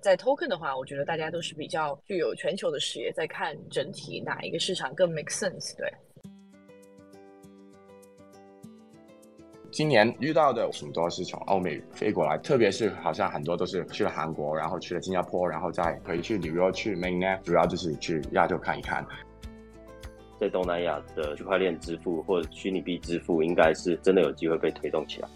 在 token 的话，我觉得大家都是比较具有全球的视野，在看整体哪一个市场更 make sense。对。今年遇到的挺多是从欧美飞过来，特别是好像很多都是去了韩国，然后去了新加坡，然后再回去纽约、去 Mainland，主要就是去亚洲看一看。在东南亚的区块链支付或者虚拟币支付，应该是真的有机会被推动起来。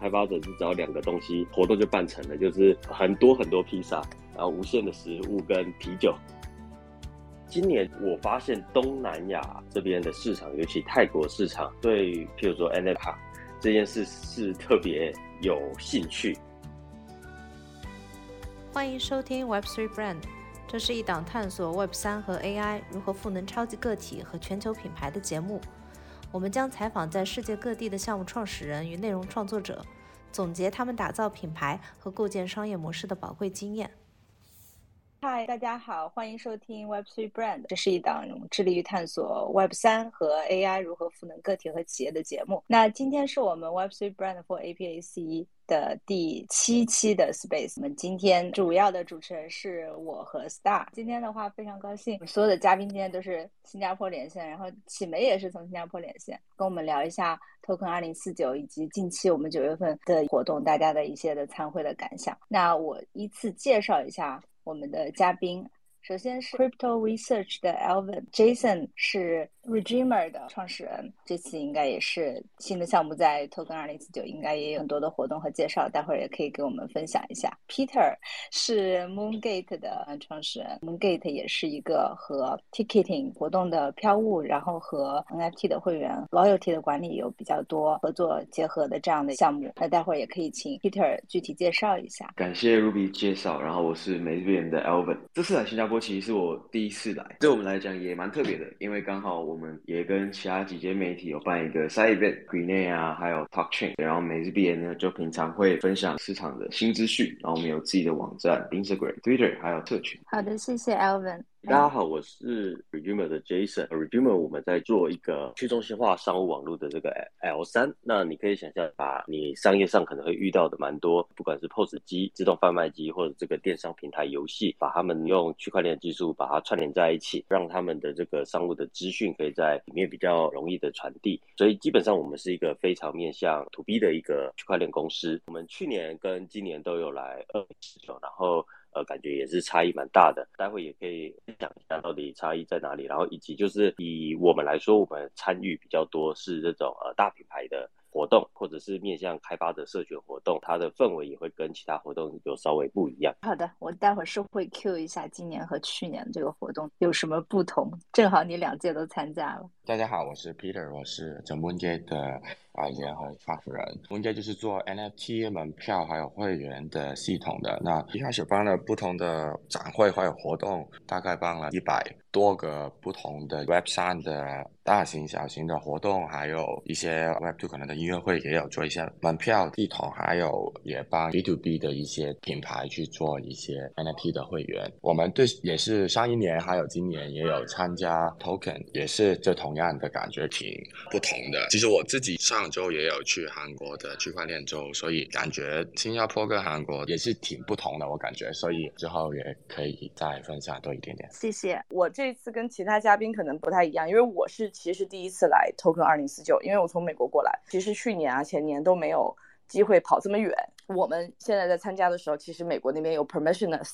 开发者是只要两个东西，活动就办成了，就是很多很多披萨，然后无限的食物跟啤酒。今年我发现东南亚这边的市场，尤其泰国市场，对譬如说 NFT 这件事是特别有兴趣。欢迎收听 Web Three Brand，这是一档探索 Web 三和 AI 如何赋能超级个体和全球品牌的节目。我们将采访在世界各地的项目创始人与内容创作者，总结他们打造品牌和构建商业模式的宝贵经验。嗨，大家好，欢迎收听 Web Three Brand，这是一档致力于探索 Web 三和 AI 如何赋能个体和企业的节目。那今天是我们 Web Three Brand for APAC 的第七期的 Space。我们今天主要的主持人是我和 Star。今天的话非常高兴，所有的嘉宾今天都是新加坡连线，然后启梅也是从新加坡连线，跟我们聊一下 Token 二零四九以及近期我们九月份的活动，大家的一些的参会的感想。那我依次介绍一下。我们的嘉宾，首先是 Crypto Research 的 Alvin，Jason 是。Regimer 的创始人，这次应该也是新的项目，在 Token 二零四九应该也有很多的活动和介绍，待会儿也可以给我们分享一下。Peter 是 Moongate 的创始人，Moongate 也是一个和 Ticketing 活动的票务，然后和 NFT 的会员 Loyalty 的管理有比较多合作结合的这样的项目。那待会儿也可以请 Peter 具体介绍一下。感谢 Ruby 介绍，然后我是美院的 Alvin，这次来新加坡其实是我第一次来，对我们来讲也蛮特别的，因为刚好。我们也跟其他几间媒体有办一个 side event，Green 啊，还有 Talk Chain，然后每日 B N 呢就平常会分享市场的新资讯，然后我们有自己的网站、Instagram、Twitter，还有特群。好的，谢谢 Alvin。大家好，我是 Redeemer 的 Jason。Redeemer 我们在做一个去中心化商务网络的这个 L 三。那你可以想象，把你商业上可能会遇到的蛮多，不管是 POS 机、自动贩卖机或者这个电商平台、游戏，把他们用区块链技术把它串联在一起，让他们的这个商务的资讯可以在里面比较容易的传递。所以基本上我们是一个非常面向 To B 的一个区块链公司。我们去年跟今年都有来二十九，然后。呃，感觉也是差异蛮大的，待会也可以讲一下到底差异在哪里，然后以及就是以我们来说，我们参与比较多是这种呃大品牌的活动，或者是面向开发的社群活动，它的氛围也会跟其他活动有稍微不一样。好的，我待会儿是会 Q 一下今年和去年这个活动有什么不同，正好你两届都参加了。大家好，我是 Peter，我是整梦街的。啊，联合创始人，我应该就是做 NFT 门票还有会员的系统的。那一开始帮了不同的展会还有活动，大概帮了一百多个不同的 Web 三的大型小型的活动，还有一些 Web two 可能的音乐会也有做一些门票系统，还有也帮 B to B 的一些品牌去做一些 NFT 的会员。我们对也是上一年还有今年也有参加 Token，也是这同样的感觉挺不同的。其实我自己上。上周也有去韩国的区块链周，所以感觉新加坡跟韩国也是挺不同的。我感觉，所以之后也可以再分享多一点点。谢谢。我这次跟其他嘉宾可能不太一样，因为我是其实第一次来 Token 二零四九，因为我从美国过来，其实去年啊前年都没有机会跑这么远。我们现在在参加的时候，其实美国那边有 Permissionless，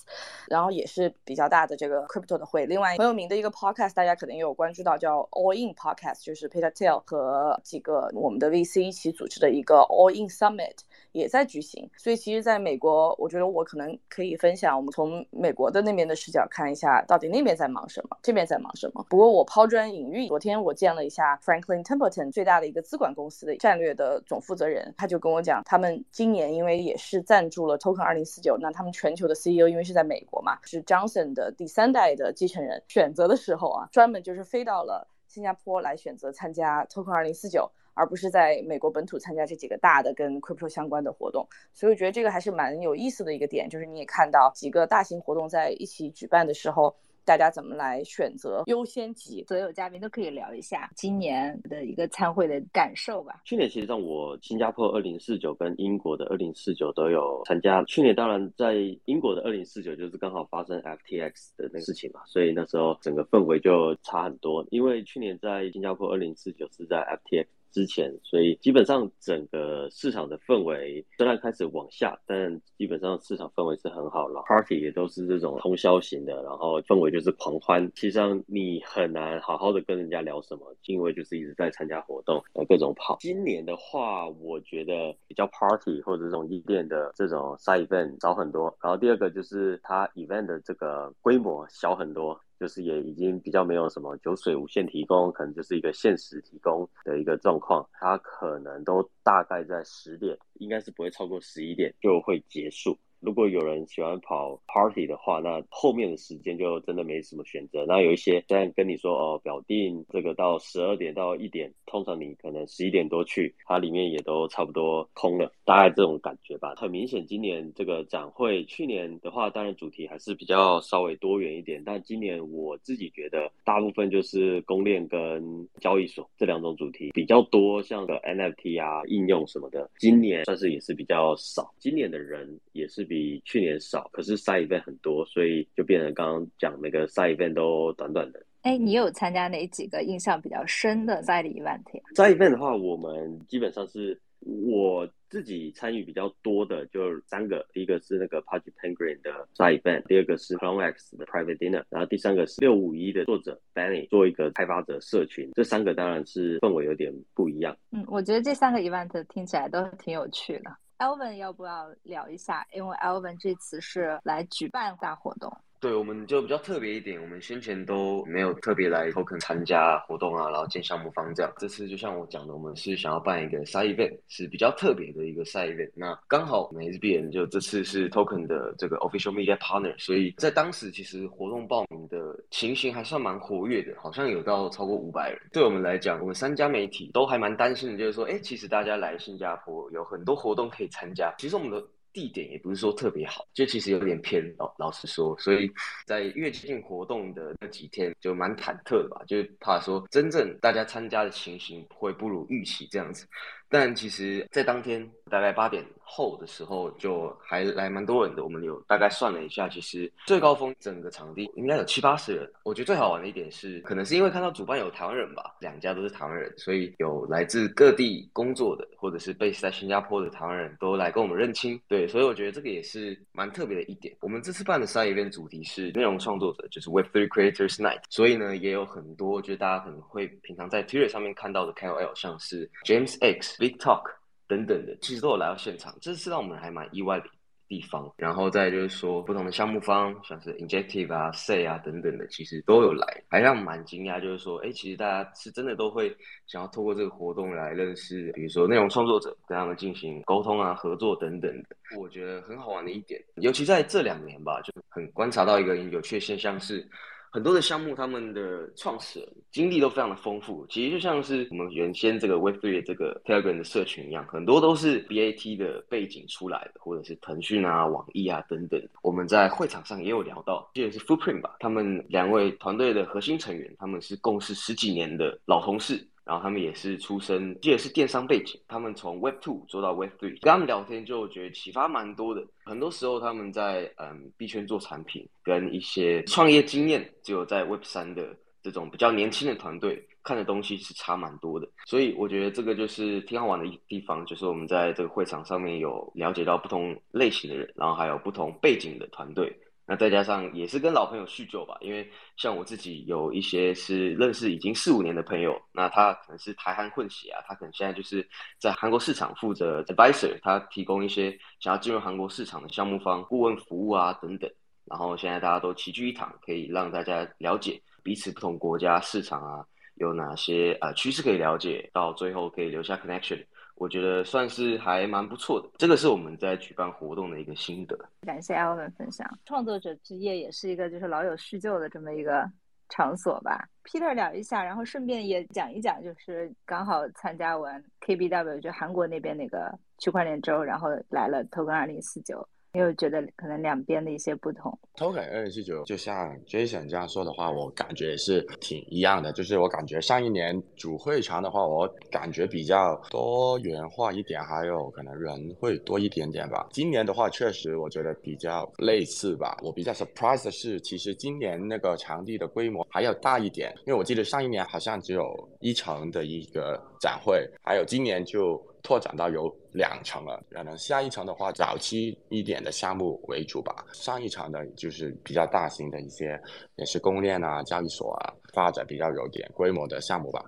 然后也是比较大的这个 Crypto 的会。另外很有名的一个 Podcast，大家可能也有关注到，叫 All In Podcast，就是 Peter Thiel 和几个我们的 VC 一起组织的一个 All In Summit。也在举行，所以其实在美国，我觉得我可能可以分享我们从美国的那边的视角看一下，到底那边在忙什么，这边在忙什么。不过我抛砖引玉，昨天我见了一下 Franklin Templeton 最大的一个资管公司的战略的总负责人，他就跟我讲，他们今年因为也是赞助了 Token 二零四九，那他们全球的 CEO 因为是在美国嘛，是 Johnson 的第三代的继承人，选择的时候啊，专门就是飞到了新加坡来选择参加 Token 二零四九。而不是在美国本土参加这几个大的跟 crypto 相关的活动，所以我觉得这个还是蛮有意思的一个点，就是你也看到几个大型活动在一起举办的时候，大家怎么来选择优先级。所有嘉宾都可以聊一下今年的一个参会的感受吧。去年其实让我新加坡二零四九跟英国的二零四九都有参加。去年当然在英国的二零四九就是刚好发生 FTX 的那个事情嘛，所以那时候整个氛围就差很多。因为去年在新加坡二零四九是在 FTX。之前，所以基本上整个市场的氛围虽然开始往下，但基本上市场氛围是很好了。Party 也都是这种通宵型的，然后氛围就是狂欢。其实上你很难好好的跟人家聊什么，因为就是一直在参加活动，呃，各种跑。今年的话，我觉得比较 Party 或者这种夜店的这种 side event 少很多。然后第二个就是它 event 的这个规模小很多。就是也已经比较没有什么酒水无限提供，可能就是一个限时提供的一个状况，它可能都大概在十点，应该是不会超过十一点就会结束。如果有人喜欢跑 party 的话，那后面的时间就真的没什么选择。那有一些虽然跟你说哦，表定这个到十二点到一点，通常你可能十一点多去，它里面也都差不多空了，大概这种感觉吧。很明显，今年这个展会，去年的话，当然主题还是比较稍微多元一点，但今年我自己觉得大部分就是公链跟交易所这两种主题比较多，像个 NFT 啊应用什么的，今年算是也是比较少。今年的人也是。比去年少，可是 side event 很多，所以就变成刚刚讲那个 side event 都短短的。哎，你有参加哪几个印象比较深的 side event？side event 的话，我们基本上是我自己参与比较多的，就三个。第一个是那个 Party Penguin 的 side event，第二个是 Clone X 的 Private Dinner，然后第三个是六五一的作者 Benny 做一个开发者社群。这三个当然是氛围有点不一样。嗯，我觉得这三个 event 听起来都挺有趣的。Elvin，要不要聊一下？因为 Elvin 这次是来举办大活动。对，我们就比较特别一点，我们先前都没有特别来 token 参加活动啊，然后建项目方这样。这次就像我讲的，我们是想要办一个 side event，是比较特别的一个 side event。那刚好我们 SBN 就这次是 token 的这个 official media partner，所以在当时其实活动报名的情形还算蛮活跃的，好像有到超过五百人。对我们来讲，我们三家媒体都还蛮担心的，就是说，哎，其实大家来新加坡有很多活动可以参加，其实我们的。地点也不是说特别好，就其实有点偏老老实说，所以在越接近活动的那几天就蛮忐忑的吧，就怕说真正大家参加的情形会不如预期这样子。但其实，在当天大概八点后的时候，就还来蛮多人的。我们有大概算了一下，其实最高峰整个场地应该有七八十人。我觉得最好玩的一点是，可能是因为看到主办有台湾人吧，两家都是台湾人，所以有来自各地工作的，或者是 base 在新加坡的台湾人都来跟我们认亲。对，所以我觉得这个也是蛮特别的一点。我们这次办的商业片主题是内容创作者，就是 Web Three Creators Night，所以呢，也有很多就是大家可能会平常在 Twitter 上面看到的 KOL，像是 James X。Big Talk 等等的，其实都有来到现场，这是让我们还蛮意外的地方。然后再就是说，不同的项目方，像是 Injective 啊、Say 啊等等的，其实都有来，还让蛮惊讶。就是说，哎，其实大家是真的都会想要透过这个活动来认识，比如说内容创作者，跟他们进行沟通啊、合作等等的。我觉得很好玩的一点，尤其在这两年吧，就很观察到一个有趣的现象是。很多的项目，他们的创始人经历都非常的丰富。其实就像是我们原先这个 Web3 这个 Telegram 的社群一样，很多都是 BAT 的背景出来的，或者是腾讯啊、网易啊等等。我们在会场上也有聊到，这也是 Footprint 吧，他们两位团队的核心成员，他们是共事十几年的老同事。然后他们也是出身，这也是电商背景，他们从 Web Two 做到 Web Three，跟他们聊天就觉得启发蛮多的。很多时候他们在嗯币圈做产品，跟一些创业经验只有在 Web 三的这种比较年轻的团队看的东西是差蛮多的。所以我觉得这个就是挺好玩的一地方，就是我们在这个会场上面有了解到不同类型的人，然后还有不同背景的团队。那再加上也是跟老朋友叙旧吧，因为像我自己有一些是认识已经四五年的朋友，那他可能是台韩混血啊，他可能现在就是在韩国市场负责 advisor，他提供一些想要进入韩国市场的项目方顾问服务啊等等。然后现在大家都齐聚一堂，可以让大家了解彼此不同国家市场啊有哪些呃趋势可以了解，到最后可以留下 connection。我觉得算是还蛮不错的，这个是我们在举办活动的一个心得。感谢 Alvin 分享，创作者之夜也是一个就是老友叙旧的这么一个场所吧。Peter 聊一下，然后顺便也讲一讲，就是刚好参加完 KBW 就韩国那边那个区块链周，然后来了 Token 二零四九。你有觉得可能两边的一些不同？Token 二零四九，就像 Jason 这样说的话，我感觉也是挺一样的。就是我感觉上一年主会场的话，我感觉比较多元化一点，还有可能人会多一点点吧。今年的话，确实我觉得比较类似吧。我比较 surprise 的是，其实今年那个场地的规模还要大一点，因为我记得上一年好像只有一层的一个展会，还有今年就。拓展到有两层了，然后下一层的话，早期一点的项目为主吧。上一层的就是比较大型的一些，也是供应链啊、交易所啊，发展比较有点规模的项目吧。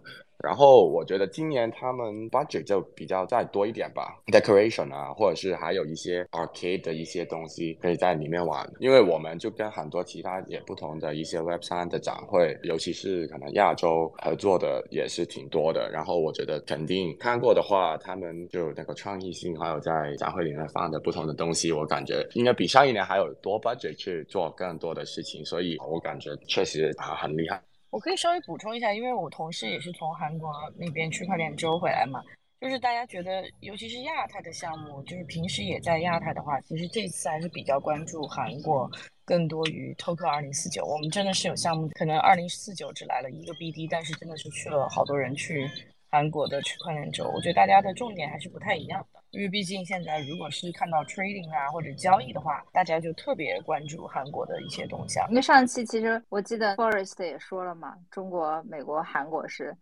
然后我觉得今年他们 budget 就比较再多一点吧，decoration 啊，或者是还有一些 arcade 的一些东西可以在里面玩。因为我们就跟很多其他也不同的一些 Web 三的展会，尤其是可能亚洲合作的也是挺多的。然后我觉得肯定看过的话，他们就那个创意性，还有在展会里面放的不同的东西，我感觉应该比上一年还有多 budget 去做更多的事情。所以我感觉确实啊很厉害。我可以稍微补充一下，因为我同事也是从韩国那边区块链周回来嘛，就是大家觉得，尤其是亚太的项目，就是平时也在亚太的话，其实这次还是比较关注韩国更多于 Token 二零四九。我们真的是有项目，可能二零四九只来了一个 BD，但是真的是去了好多人去韩国的区块链周。我觉得大家的重点还是不太一样的。因为毕竟现在，如果是看到 trading 啊或者交易的话，大家就特别关注韩国的一些动向。因为上期其实我记得 Forest 也说了嘛，中国、美国、韩国是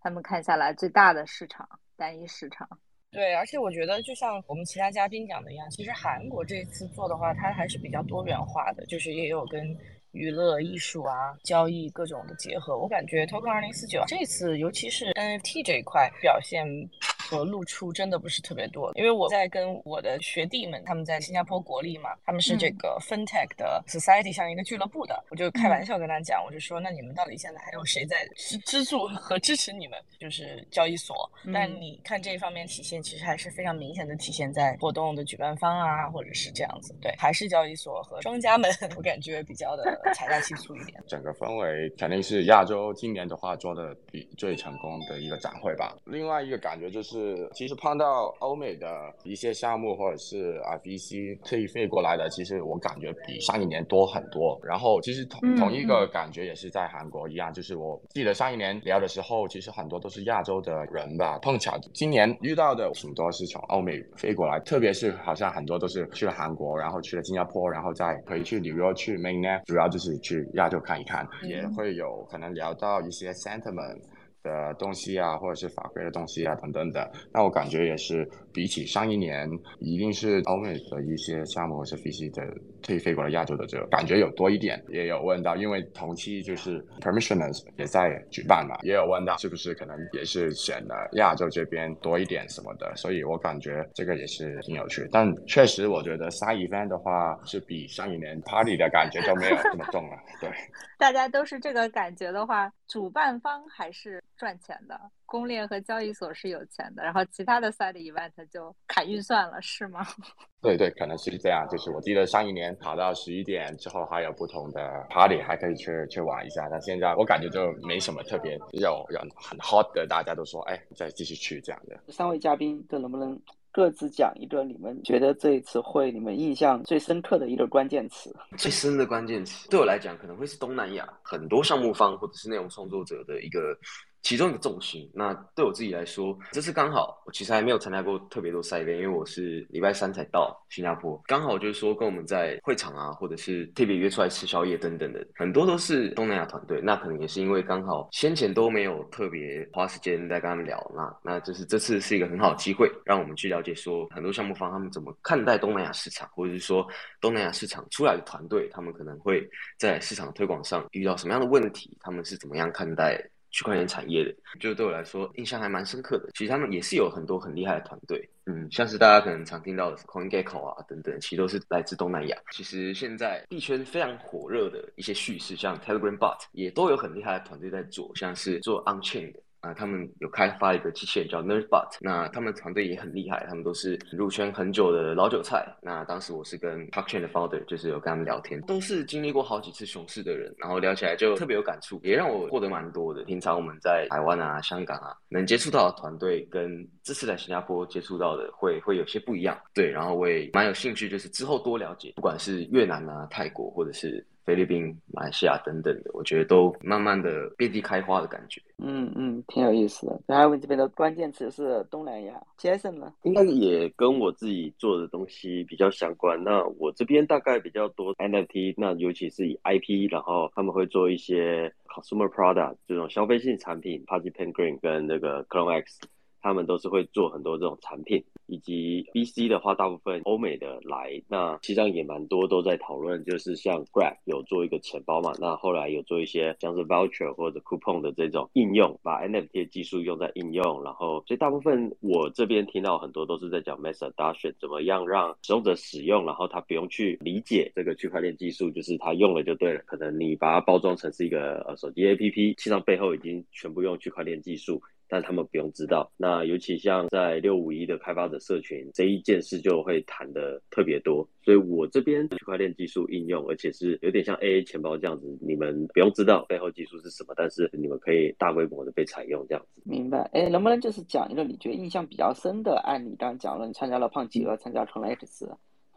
他们看下来最大的市场，单一市场。对，而且我觉得就像我们其他嘉宾讲的一样，其实韩国这次做的话，它还是比较多元化的，就是也有跟娱乐、艺术啊、交易各种的结合。我感觉 Token 二零四九这次，尤其是 NFT 这一块表现。和露出真的不是特别多，因为我在跟我的学弟们，他们在新加坡国立嘛，他们是这个 FinTech 的 Society 像一个俱乐部的，我就开玩笑跟他讲，我就说，那你们到底现在还有谁在支资助和支持你们？就是交易所。但你看这一方面体现，其实还是非常明显的体现在活动的举办方啊，或者是这样子。对，还是交易所和庄家们，我感觉比较的 财大气粗一点。整个氛围肯定是亚洲今年的话做的比最成功的一个展会吧。另外一个感觉就是。是，其实碰到欧美的一些项目或者是啊 VC 特意飞过来的，其实我感觉比上一年多很多。然后其实同同一个感觉也是在韩国一样，就是我记得上一年聊的时候，其实很多都是亚洲的人吧，碰巧今年遇到的挺多是从欧美飞过来，特别是好像很多都是去了韩国，然后去了新加坡，然后再回去纽约去 Mainland，主要就是去亚洲看一看，也会有可能聊到一些 sentiment。的东西啊，或者是法规的东西啊，等等的，那我感觉也是比起上一年，一定是欧美的一些项目或是 VC 的退飞过来亚洲的这个感觉有多一点。也有问到，因为同期就是 Permissioners 也在举办嘛，也有问到是不是可能也是选了亚洲这边多一点什么的，所以我感觉这个也是挺有趣。但确实，我觉得 Side Event 的话是比上一年 Party 的感觉都没有这么重了。对，大家都是这个感觉的话，主办方还是。赚钱的公链和交易所是有钱的，然后其他的 side event 就砍预算了，是吗？对对，可能是这样。就是我记得上一年跑到十一点之后，还有不同的 party 还可以去去玩一下。但现在我感觉就没什么特别有有很 hot 的，大家都说哎，再继续去这样的。三位嘉宾都能不能各自讲一个你们觉得这一次会你们印象最深刻的一个关键词？最深的关键词对我来讲可能会是东南亚，很多项目方或者是内容创作者的一个。其中一个重心，那对我自己来说，这次刚好，我其实还没有参加过特别多赛边，因为我是礼拜三才到新加坡，刚好就是说跟我们在会场啊，或者是特别约出来吃宵夜等等的，很多都是东南亚团队，那可能也是因为刚好先前都没有特别花时间在跟他们聊，那那就是这次是一个很好的机会，让我们去了解说很多项目方他们怎么看待东南亚市场，或者是说东南亚市场出来的团队，他们可能会在市场推广上遇到什么样的问题，他们是怎么样看待。区块链产业的，就对我来说印象还蛮深刻的。其实他们也是有很多很厉害的团队，嗯，像是大家可能常听到的 CoinGecko 啊等等，其实都是来自东南亚。其实现在币圈非常火热的一些叙事，像 Telegram Bot 也都有很厉害的团队在做，像是做 Unchain 的。啊，他们有开发一个机器人叫 Nerdbot，那他们团队也很厉害，他们都是入圈很久的老韭菜。那当时我是跟 p a r k c h a i n 的 founder，就是有跟他们聊天，都是经历过好几次熊市的人，然后聊起来就特别有感触，也让我获得蛮多的。平常我们在台湾啊、香港啊，能接触到的团队，跟这次在新加坡接触到的会会有些不一样。对，然后我也蛮有兴趣，就是之后多了解，不管是越南啊、泰国，或者是。菲律宾、马来西亚等等的，我觉得都慢慢的遍地开花的感觉。嗯嗯，挺有意思的。然后我这边的关键词是东南亚。Jason 呢？应该也跟我自己做的东西比较相关。那我这边大概比较多 NFT，那尤其是以 IP，然后他们会做一些 consumer product 这种消费性产品，Party Penguin 跟那个 Clone X。他们都是会做很多这种产品，以及 B C 的话，大部分欧美的来，那实际上也蛮多都在讨论，就是像 Grab 有做一个钱包嘛，那后来有做一些像是 Voucher 或者 Coupon 的这种应用，把 N F T 技术用在应用，然后所以大部分我这边听到很多都是在讲 Mass Adoption，怎么样让使用者使用，然后他不用去理解这个区块链技术，就是他用了就对了，可能你把它包装成是一个呃手机 A P P，实际上背后已经全部用区块链技术。但他们不用知道，那尤其像在六五一的开发者社群这一件事就会谈的特别多，所以我这边区块链技术应用，而且是有点像 AA 钱包这样子，你们不用知道背后技术是什么，但是你们可以大规模的被采用这样子。明白？哎，能不能就是讲一个你觉得印象比较深的案例？刚刚讲了你参加了胖企鹅，参加成了 X。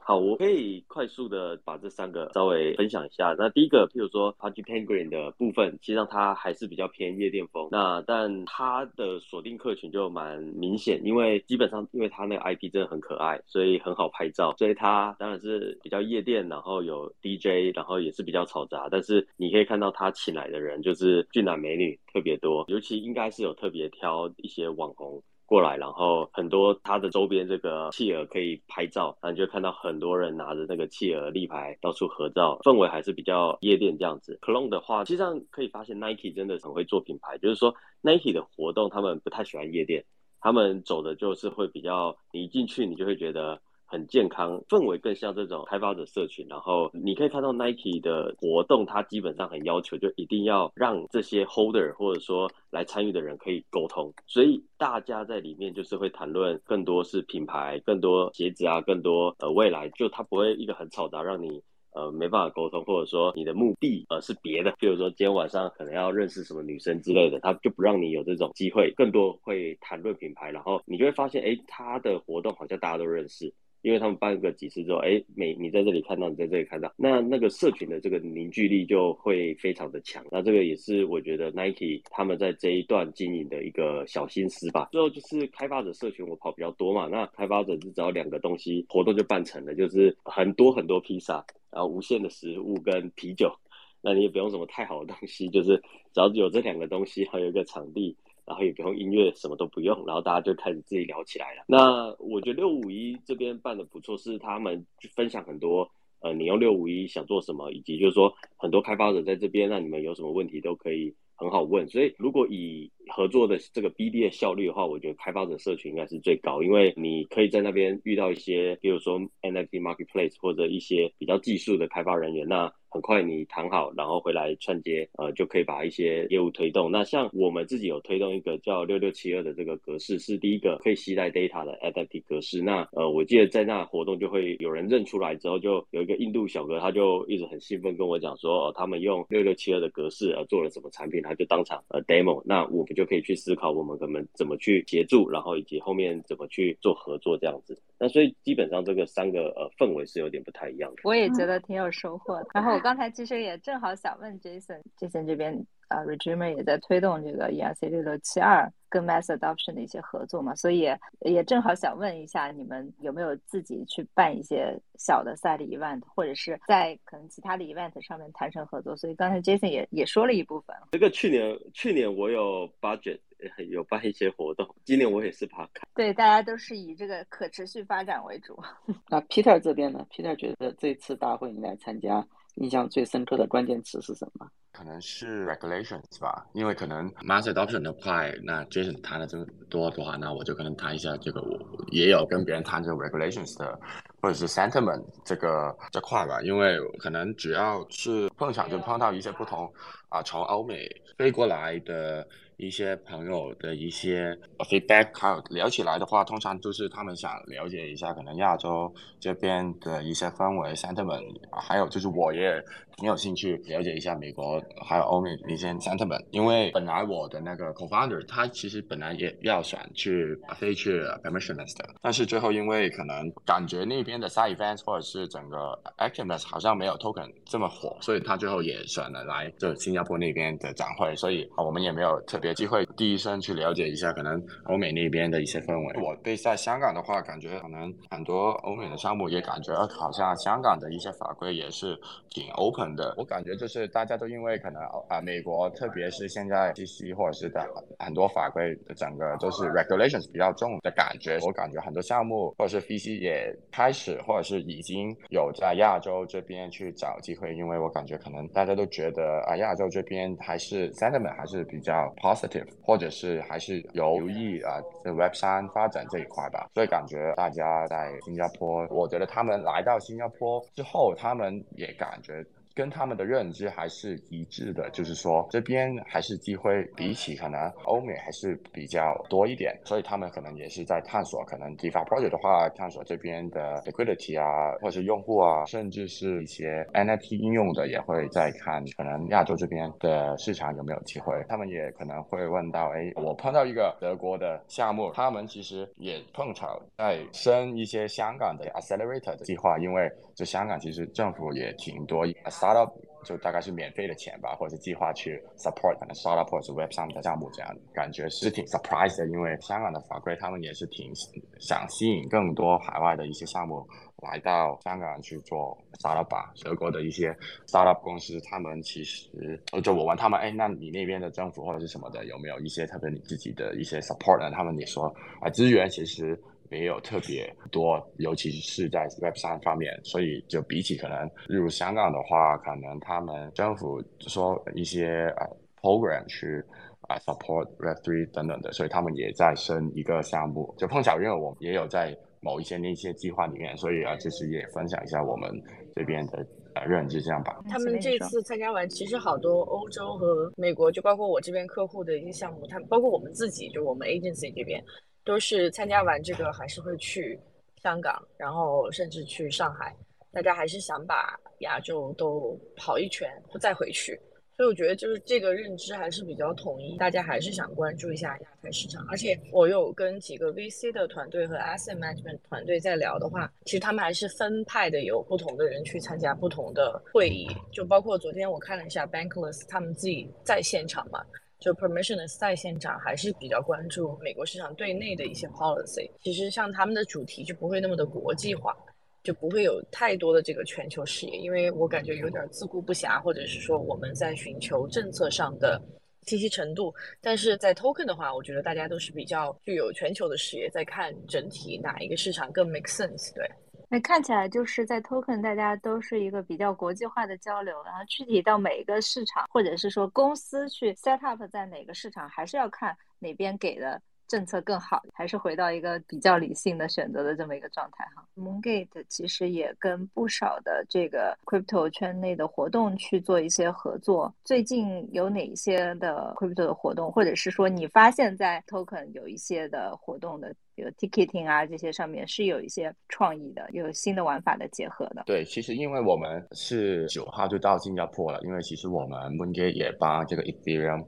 好，我可以快速的把这三个稍微分享一下。那第一个，譬如说 Party Penguin 的部分，实际上它还是比较偏夜店风。那但它的锁定客群就蛮明显，因为基本上因为它那个 IP 真的很可爱，所以很好拍照。所以它当然是比较夜店，然后有 DJ，然后也是比较嘈杂。但是你可以看到他请来的人就是俊男美女特别多，尤其应该是有特别挑一些网红。过来，然后很多它的周边这个企鹅可以拍照，然后就看到很多人拿着那个企鹅立牌到处合照，氛围还是比较夜店这样子。Clone 的话，实际上可以发现 Nike 真的很会做品牌，就是说 Nike 的活动他们不太喜欢夜店，他们走的就是会比较，你一进去你就会觉得。很健康，氛围更像这种开发者社群。然后你可以看到 Nike 的活动，它基本上很要求，就一定要让这些 Holder 或者说来参与的人可以沟通。所以大家在里面就是会谈论更多是品牌，更多鞋子啊，更多呃未来。就它不会一个很嘈杂，让你。呃，没办法沟通，或者说你的目的呃是别的，比如说今天晚上可能要认识什么女生之类的，他就不让你有这种机会，更多会谈论品牌，然后你就会发现，哎，他的活动好像大家都认识。因为他们办个几次之后，哎，每你在这里看到，你在这里看到，那那个社群的这个凝聚力就会非常的强。那这个也是我觉得 Nike 他们在这一段经营的一个小心思吧。最后就是开发者社群，我跑比较多嘛，那开发者是只要两个东西，活动就办成了，就是很多很多披萨，然后无限的食物跟啤酒，那你也不用什么太好的东西，就是只要有这两个东西，还有一个场地。然后也不用音乐，什么都不用，然后大家就开始自己聊起来了。那我觉得六五一这边办的不错，是他们分享很多，呃，你用六五一想做什么，以及就是说很多开发者在这边，那你们有什么问题都可以很好问。所以如果以合作的这个 BD 的效率的话，我觉得开发者社群应该是最高，因为你可以在那边遇到一些，比如说 NFT Marketplace 或者一些比较技术的开发人员，那。很快你谈好，然后回来串接，呃，就可以把一些业务推动。那像我们自己有推动一个叫六六七二的这个格式，是第一个可以携带 data 的 NFT 格式。那呃，我记得在那活动就会有人认出来之后，就有一个印度小哥，他就一直很兴奋跟我讲说，哦，他们用六六七二的格式呃做了什么产品，他就当场呃 demo。那我们就可以去思考，我们可能怎么去协助，然后以及后面怎么去做合作这样子。那所以基本上这个三个呃氛围是有点不太一样的。我也觉得挺有收获的。然后我。刚才其实也正好想问 Jason，Jason 这边啊 r e g i m e r 也在推动这个 ERC 六六七二跟 Mass Adoption 的一些合作嘛，所以也正好想问一下，你们有没有自己去办一些小的赛的 event，或者是在可能其他的 event 上面谈成合作？所以刚才 Jason 也也说了一部分。这个去年去年我有 budget 有办一些活动，今年我也是怕开。对，大家都是以这个可持续发展为主。那 Peter 这边呢？Peter 觉得这次大会你来参加。印象最深刻的关键词是什么？可能是 regulations 吧，因为可能 mass adoption 的快，那 Jason 谈的这么多的话，那我就可能谈一下这个，我也有跟别人谈这个 regulations 的，或者是 sentiment 这个这块吧，因为可能只要是碰巧就碰到一些不同啊，从欧美飞过来的一些朋友的一些 feedback，还有聊起来的话，通常就是他们想了解一下可能亚洲这边的一些氛围 sentiment，还有就是我也挺有兴趣了解一下美国还有欧美一些 sentiment，因为本来我的那个 co-founder 他其实本来也要想去飞去 permissionless 的，但是最后因为可能感觉那边的 side events 或者是整个 activeness 好像没有 token 这么火，所以他最后也选了来就新加坡那边的展会，所以我们也没有特别机会第一身去了解一下可能欧美那边的一些氛围。我对在香港的话，感觉可能很多欧美的项目也感觉好像香港的一些法规也是挺 open 的。我感觉就是大家都因为可能啊美国特别是现在 CC 或者是的很多法规的整个都是 regulations 比较重的感觉，我感觉很多项目或者是 VC 也开始或者是已经有在亚洲这边去找机会，因为我感觉可能大家都觉得啊亚洲这边还是 sentiment 还是比较 positive，或者是还是有留意啊 Web 三发展这一块吧，所以感觉大家在新加坡，我觉得他们来到新加坡之后，他们也感觉。跟他们的认知还是一致的，就是说这边还是机会比起可能欧美还是比较多一点，所以他们可能也是在探索，可能 DeFi project 的话，探索这边的 liquidity 啊，或者是用户啊，甚至是一些 NFT 应用的，也会在看可能亚洲这边的市场有没有机会。他们也可能会问到，哎，我碰到一个德国的项目，他们其实也碰巧在升一些香港的 accelerator 的计划，因为就香港其实政府也挺多。startup 就大概是免费的钱吧，或者是计划去 support 可能 startup 或者是 web 上的项目，这样感觉是挺 surprise 的。因为香港的法规，他们也是挺想吸引更多海外的一些项目来到香港去做 startup 吧。德国的一些 startup 公司，他们其实就我问他们，哎，那你那边的政府或者是什么的，有没有一些特别你自己的一些 support 呢？他们也说啊，资源其实。没有特别多，尤其是在 Web 三方面，所以就比起可能例如香港的话，可能他们政府说一些呃 program 去啊 support Web three 等等的，所以他们也在升一个项目。就碰巧，因为我们也有在某一些那些计划里面，所以啊，就是也分享一下我们这边的呃认知，这样吧。他们这次参加完，其实好多欧洲和美国，就包括我这边客户的一些项目，他们包括我们自己，就我们 agency 这边。都是参加完这个，还是会去香港，然后甚至去上海。大家还是想把亚洲都跑一圈，再回去。所以我觉得就是这个认知还是比较统一，大家还是想关注一下亚太市场。而且我有跟几个 VC 的团队和 Asset Management 团队在聊的话，其实他们还是分派的，有不同的人去参加不同的会议。就包括昨天我看了一下 Bankless，他们自己在现场嘛。就 permissionless 在现场还是比较关注美国市场对内的一些 policy。其实像他们的主题就不会那么的国际化，就不会有太多的这个全球视野。因为我感觉有点自顾不暇，或者是说我们在寻求政策上的清晰程度。但是在 token 的话，我觉得大家都是比较具有全球的视野，在看整体哪一个市场更 make sense。对。那看起来就是在 Token，大家都是一个比较国际化的交流，然后具体到每一个市场，或者是说公司去 set up 在哪个市场，还是要看哪边给的。政策更好，还是回到一个比较理性的选择的这么一个状态哈。Moongate 其实也跟不少的这个 crypto 圈内的活动去做一些合作。最近有哪一些的 crypto 的活动，或者是说你发现，在 token 有一些的活动的，比如 ticketing 啊这些上面是有一些创意的，有新的玩法的结合的。对，其实因为我们是九号就到新加坡了，因为其实我们 m o n g a 也帮这个 Ethereum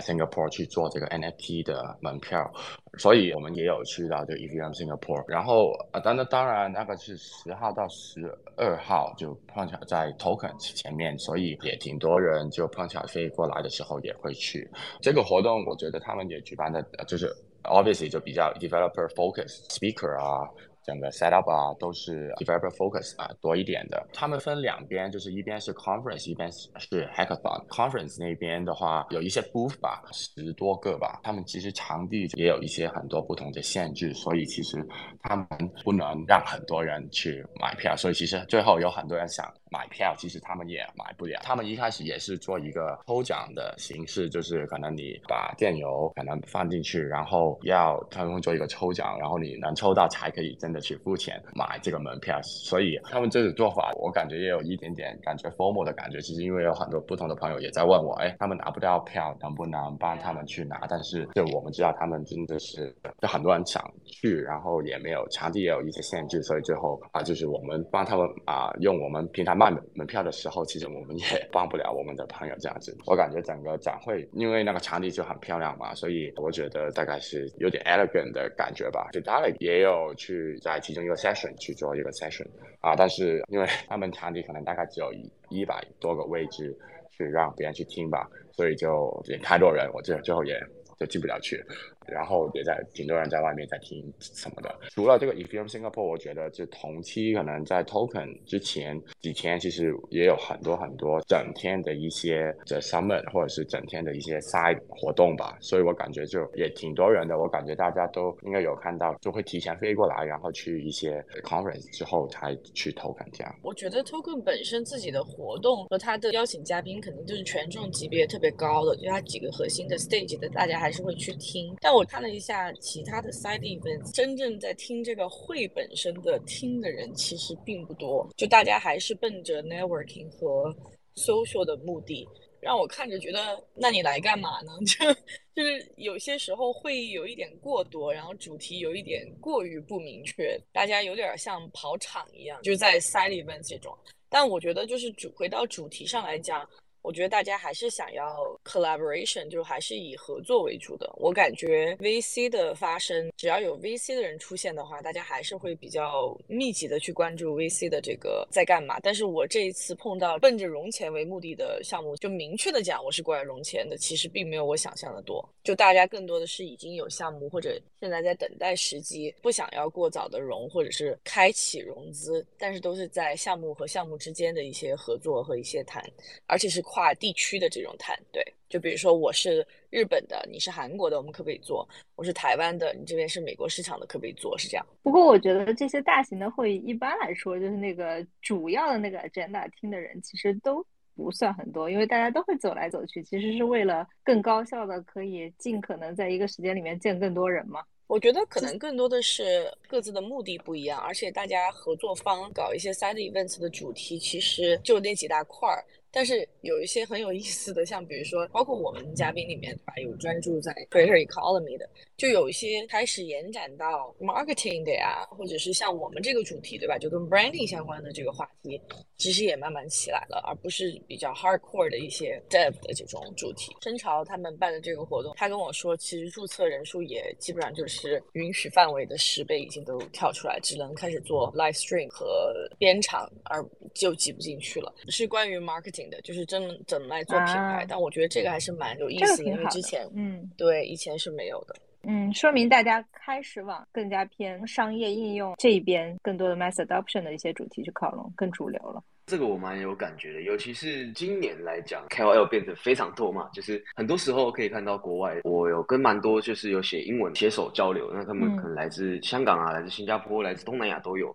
Singapore 去做这个 NFT 的门票。所以我们也有去到这个 Ethereum Singapore，然后啊，当然当然那个是十号到十二号就碰巧在 Token 前面，所以也挺多人就碰巧飞过来的时候也会去这个活动。我觉得他们也举办的就是 obviously 就比较 developer focus speaker 啊。整个 setup 啊，都是 developer focus 啊多一点的。他们分两边，就是一边是 conference，一边是 hackathon。conference 那边的话，有一些 booth 吧，十多个吧。他们其实场地也有一些很多不同的限制，所以其实他们不能让很多人去买票。所以其实最后有很多人想买票，其实他们也买不了。他们一开始也是做一个抽奖的形式，就是可能你把电邮可能放进去，然后要他们做一个抽奖，然后你能抽到才可以真的去付钱买这个门票。所以他们这种做法，我感觉也有一点点感觉 formal 的感觉。其实因为有很多不同的朋友也在问我，哎，他们拿不到票，能不能帮他们去拿？但是就我们知道，他们真的是就很多人想去，然后也没有场地也有一些限制，所以最后啊，就是我们帮他们啊用我们平台卖门票的时候，其实我们也帮不了我们的朋友这样子。我感觉整个展会因为那个场地就很漂亮嘛，所以我觉得大概是有点 elegant 的感觉吧。就 d a l 也有去在其中一个 session 去做一个 session 啊，但是因为他们场地可能大概只有一一百多个位置去让别人去听吧，所以就也太多人，我最最后也就进不了去。然后也在挺多人在外面在听什么的。除了这个 Ethereum Singapore，我觉得就同期可能在 Token 之前几天，其实也有很多很多整天的一些的 Summit 或者是整天的一些 Side 活动吧。所以我感觉就也挺多人的。我感觉大家都应该有看到，就会提前飞过来，然后去一些 Conference 之后才去 Token 这样。我觉得 Token 本身自己的活动和他的邀请嘉宾肯定就是权重级别特别高的，就他几个核心的 Stage 的，大家还是会去听。但我看了一下其他的 side events，真正在听这个会本身的听的人其实并不多，就大家还是奔着 networking 和 social 的目的，让我看着觉得，那你来干嘛呢？就就是有些时候会议有一点过多，然后主题有一点过于不明确，大家有点像跑场一样，就在 side events 这种。但我觉得就是主回到主题上来讲。我觉得大家还是想要 collaboration，就还是以合作为主的。我感觉 VC 的发生，只要有 VC 的人出现的话，大家还是会比较密集的去关注 VC 的这个在干嘛。但是我这一次碰到奔着融钱为目的的项目，就明确的讲我是过来融钱的，其实并没有我想象的多。就大家更多的是已经有项目或者现在在等待时机，不想要过早的融或者是开启融资，但是都是在项目和项目之间的一些合作和一些谈，而且是。跨地区的这种谈，对，就比如说我是日本的，你是韩国的，我们可不可以做？我是台湾的，你这边是美国市场的，可不可以做？是这样。不过我觉得这些大型的会议一般来说，就是那个主要的那个 agenda 听的人其实都不算很多，因为大家都会走来走去，其实是为了更高效的可以尽可能在一个时间里面见更多人嘛。我觉得可能更多的是各自的目的不一样，而且大家合作方搞一些 side events 的主题其实就那几大块儿。但是有一些很有意思的，像比如说，包括我们嘉宾里面，对吧？有专注在 Greater economy 的，就有一些开始延展到 marketing 的呀，或者是像我们这个主题，对吧？就跟 branding 相关的这个话题，其实也慢慢起来了，而不是比较 hardcore 的一些 dev 的这种主题。深潮他们办的这个活动，他跟我说，其实注册人数也基本上就是允许范围的十倍已经都跳出来，只能开始做 live stream 和编场，而就挤不进去了。是关于 marketing。的就是真怎么来做品牌，但我觉得这个还是蛮有意思，因为之前嗯对以前是没有的，嗯，说明大家开始往更加偏商业应用这一边，更多的 mass adoption 的一些主题去靠拢，更主流了。这个我蛮有感觉的，尤其是今年来讲，KOL 变得非常多嘛，就是很多时候可以看到国外，我有跟蛮多就是有写英文写手交流，那他们可能来自香港啊，来自新加坡，来自东南亚都有。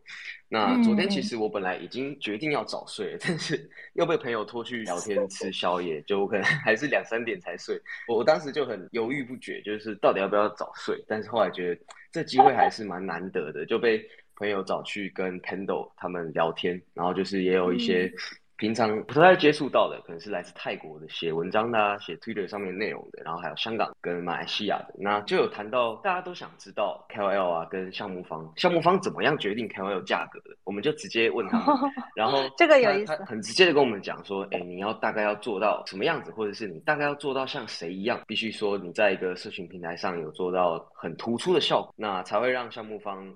那昨天其实我本来已经决定要早睡，但是 又被朋友拖去聊天吃宵夜，就可能 还是两三点才睡。我当时就很犹豫不决，就是到底要不要早睡，但是后来觉得这机会还是蛮难得的，就被。朋友找去跟 Pendle 他们聊天，然后就是也有一些平常不太接触到的，可能是来自泰国的写文章的、写 Twitter 上面内容的，然后还有香港跟马来西亚的，那就有谈到大家都想知道 KOL 啊跟项目方，项目方怎么样决定 KOL 价格的，我们就直接问他们，然后 这个有意思，很直接的跟我们讲说，哎，你要大概要做到什么样子，或者是你大概要做到像谁一样，必须说你在一个社群平台上有做到很突出的效果，那才会让项目方。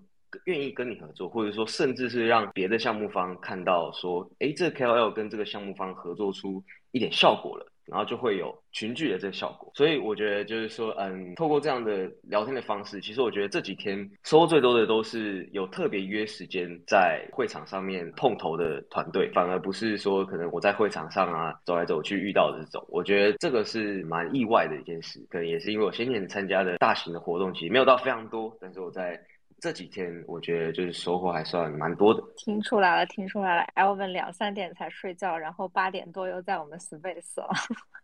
愿意跟你合作，或者说甚至是让别的项目方看到说，哎，这 KOL 跟这个项目方合作出一点效果了，然后就会有群聚的这个效果。所以我觉得就是说，嗯，透过这样的聊天的方式，其实我觉得这几天收获最多的都是有特别约时间在会场上面碰头的团队，反而不是说可能我在会场上啊走来走去遇到的这种。我觉得这个是蛮意外的一件事，可能也是因为我先前参加的大型的活动其实没有到非常多，但是我在。这几天我觉得就是收获还算蛮多的。听出来了，听出来了，Elvin 两三点才睡觉，然后八点多又在我们 Space 了，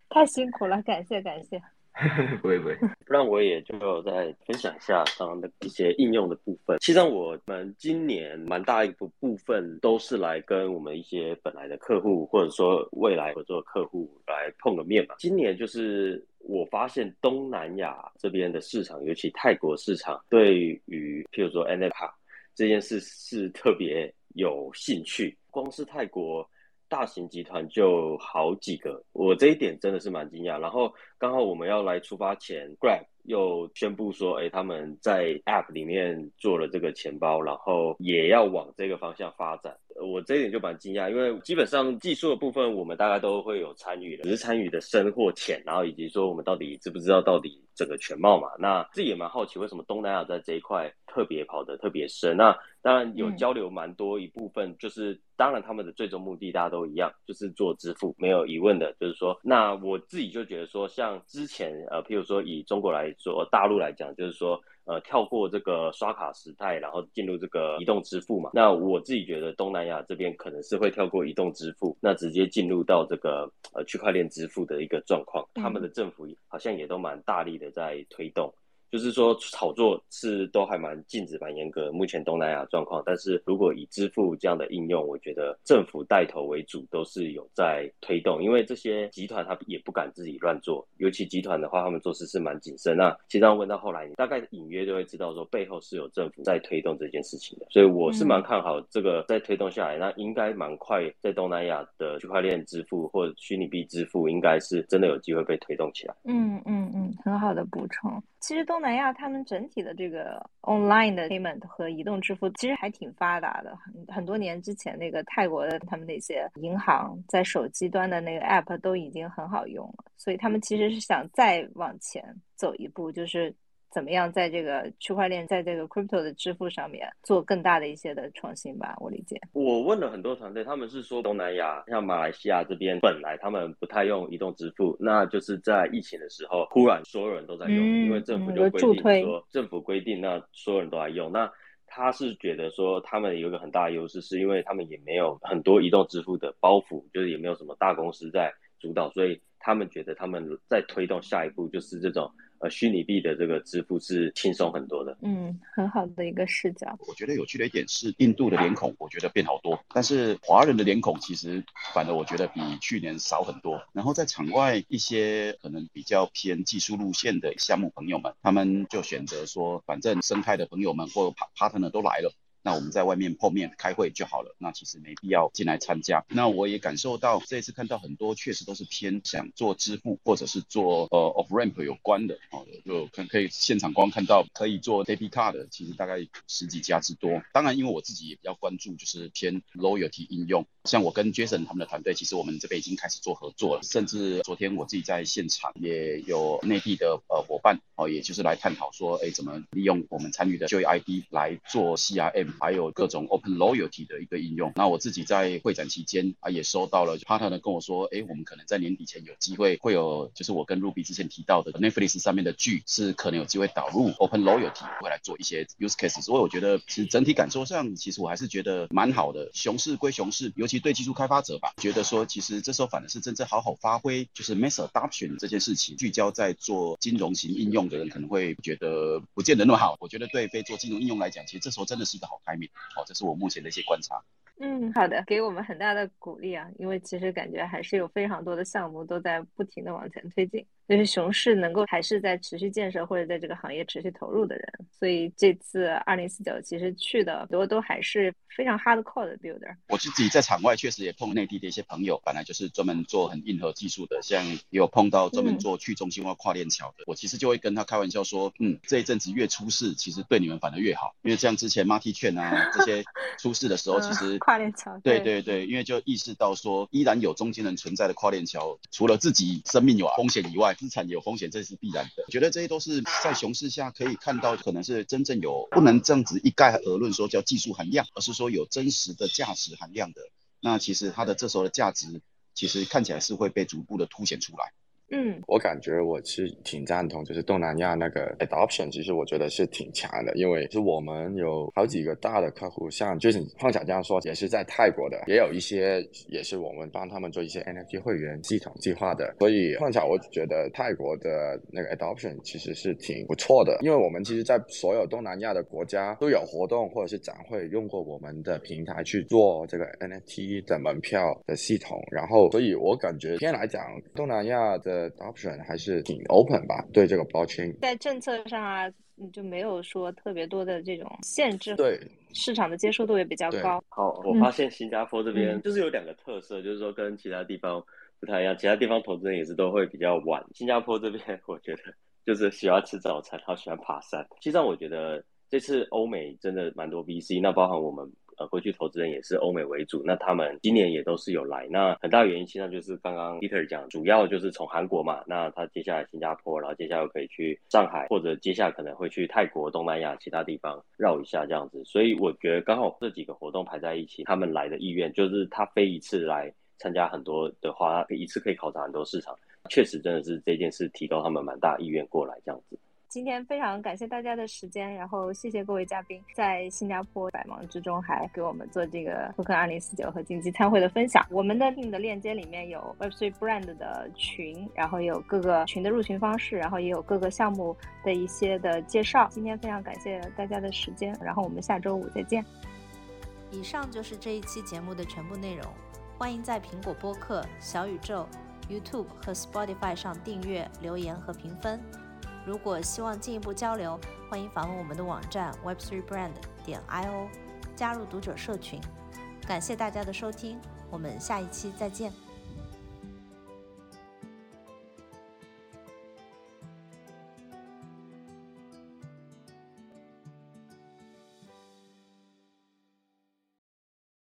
太辛苦了，感谢感谢。不会不会，不然我也就再分享一下刚刚的一些应用的部分。其实我们今年蛮大一部部分都是来跟我们一些本来的客户，或者说未来合作的客户来碰个面嘛。今年就是我发现东南亚这边的市场，尤其泰国市场，对于譬如说 NFT 这件事是特别有兴趣。光是泰国。大型集团就好几个，我这一点真的是蛮惊讶。然后刚好我们要来出发前，Grab 又宣布说，哎，他们在 App 里面做了这个钱包，然后也要往这个方向发展。我这一点就蛮惊讶，因为基本上技术的部分我们大概都会有参与的，只是参与的深或浅，然后以及说我们到底知不知道到底整个全貌嘛。那自己也蛮好奇，为什么东南亚在这一块特别跑得特别深？那当然有交流蛮多一部分，就是当然他们的最终目的大家都一样，就是做支付，没有疑问的。就是说，那我自己就觉得说，像之前呃，譬如说以中国来说，大陆来讲，就是说。呃，跳过这个刷卡时代，然后进入这个移动支付嘛。那我自己觉得东南亚这边可能是会跳过移动支付，那直接进入到这个呃区块链支付的一个状况。他们的政府好像也都蛮大力的在推动。就是说炒作是都还蛮禁止蛮严格，目前东南亚状况。但是如果以支付这样的应用，我觉得政府带头为主，都是有在推动。因为这些集团他也不敢自己乱做，尤其集团的话，他们做事是蛮谨慎。那其实问到后来，你大概隐约就会知道说背后是有政府在推动这件事情的。所以我是蛮看好这个在推动下来，那应该蛮快在东南亚的区块链支付或者虚拟币支付，应该是真的有机会被推动起来。嗯嗯嗯，很好的补充。其实东东南亚他们整体的这个 online 的 payment 和移动支付其实还挺发达的。很很多年之前，那个泰国的他们那些银行在手机端的那个 app 都已经很好用了，所以他们其实是想再往前走一步，就是。怎么样在这个区块链，在这个 crypto 的支付上面做更大的一些的创新吧？我理解。我问了很多团队，他们是说东南亚像马来西亚这边本来他们不太用移动支付，那就是在疫情的时候，忽然所有人都在用，因为政府就规定说，政府规定那所有人都在用。那他是觉得说，他们有一个很大的优势，是因为他们也没有很多移动支付的包袱，就是也没有什么大公司在主导，所以他们觉得他们在推动下一步就是这种。呃，虚拟币的这个支付是轻松很多的。嗯，很好的一个视角。我觉得有趣的一点是，印度的脸孔我觉得变好多，但是华人的脸孔其实反而我觉得比去年少很多。然后在场外一些可能比较偏技术路线的项目朋友们，他们就选择说，反正生态的朋友们或 partner 都来了。那我们在外面碰面开会就好了，那其实没必要进来参加。那我也感受到这一次看到很多确实都是偏想做支付或者是做呃 off ramp 有关的，哦，就可可以现场光看到可以做 debit card 的，其实大概十几家之多。当然，因为我自己也比较关注就是偏 loyalty 应用，像我跟 Jason 他们的团队，其实我们这边已经开始做合作了，甚至昨天我自己在现场也有内地的呃伙伴哦，也就是来探讨说，哎，怎么利用我们参与的就业 ID 来做 CRM。还有各种 Open Loyalty 的一个应用。那我自己在会展期间啊，也收到了 partner 跟我说，哎，我们可能在年底前有机会会有，就是我跟 Ruby 之前提到的 Netflix 上面的剧是可能有机会导入 Open Loyalty，会来做一些 use Case。所以我觉得其实整体感受上，其实我还是觉得蛮好的。熊市归熊市，尤其对技术开发者吧，觉得说其实这时候反而是真正好好发挥，就是 Mass Adoption 这件事情，聚焦在做金融型应用的人可能会觉得不见得那么好。我觉得对非做金融应用来讲，其实这时候真的是一个好。排名，哦，这是我目前的一些观察。嗯，好的，给我们很大的鼓励啊，因为其实感觉还是有非常多的项目都在不停的往前推进。就是熊市能够还是在持续建设或者在这个行业持续投入的人，所以这次二零四九其实去的多都还是非常 hardcore 的 builder。我自己在场外确实也碰内地的一些朋友，本来就是专门做很硬核技术的，像也有碰到专门做去中心化跨链桥的，我其实就会跟他开玩笑说，嗯，这一阵子越出事，其实对你们反而越好，因为像之前 Marty 券啊这些出事的时候，其实跨链桥，对对对，因为就意识到说依然有中间人存在的跨链桥，除了自己生命有风险以外。资产有风险，这是必然的。我觉得这些都是在熊市下可以看到，可能是真正有不能这样子一概而论说叫技术含量，而是说有真实的价值含量的。那其实它的这时候的价值，其实看起来是会被逐步的凸显出来。嗯，我感觉我是挺赞同，就是东南亚那个 adoption，其实我觉得是挺强的，因为是我们有好几个大的客户，像就是碰巧这样说，也是在泰国的，也有一些也是我们帮他们做一些 NFT 会员系统计划的，所以碰巧我觉得泰国的那个 adoption 其实是挺不错的，因为我们其实在所有东南亚的国家都有活动或者是展会用过我们的平台去做这个 NFT 的门票的系统，然后所以我感觉偏来讲，东南亚的 option 还是挺 open 吧，对这个 blockchain，在政策上啊，你就没有说特别多的这种限制，对市场的接受度也比较高。好，我嗯发现新加坡这边嗯就是有两个特色，就是说跟其他地方不太一样，其他地方投资人也是都会比较晚，新加坡这边 我觉得就是喜欢吃早餐，然后喜欢爬山。实际上我觉得这次欧美真的蛮多 VC，那包含我们。呃，过去投资人也是欧美为主，那他们今年也都是有来。那很大原因，其实上就是刚刚 Peter 讲，主要就是从韩国嘛，那他接下来新加坡，然后接下来又可以去上海，或者接下来可能会去泰国、东南亚其他地方绕一下这样子。所以我觉得刚好这几个活动排在一起，他们来的意愿就是他飞一次来参加很多的话，他一次可以考察很多市场，确实真的是这件事提高他们蛮大意愿过来这样子。今天非常感谢大家的时间，然后谢谢各位嘉宾在新加坡百忙之中还给我们做这个 Token 二零四九和竞技参会的分享。我们的 Team 的链接里面有 Web3 Brand 的群，然后有各个群的入群方式，然后也有各个项目的一些的介绍。今天非常感谢大家的时间，然后我们下周五再见。以上就是这一期节目的全部内容。欢迎在苹果播客、小宇宙、YouTube 和 Spotify 上订阅、留言和评分。如果希望进一步交流，欢迎访问我们的网站 web3brand 点 io，加入读者社群。感谢大家的收听，我们下一期再见。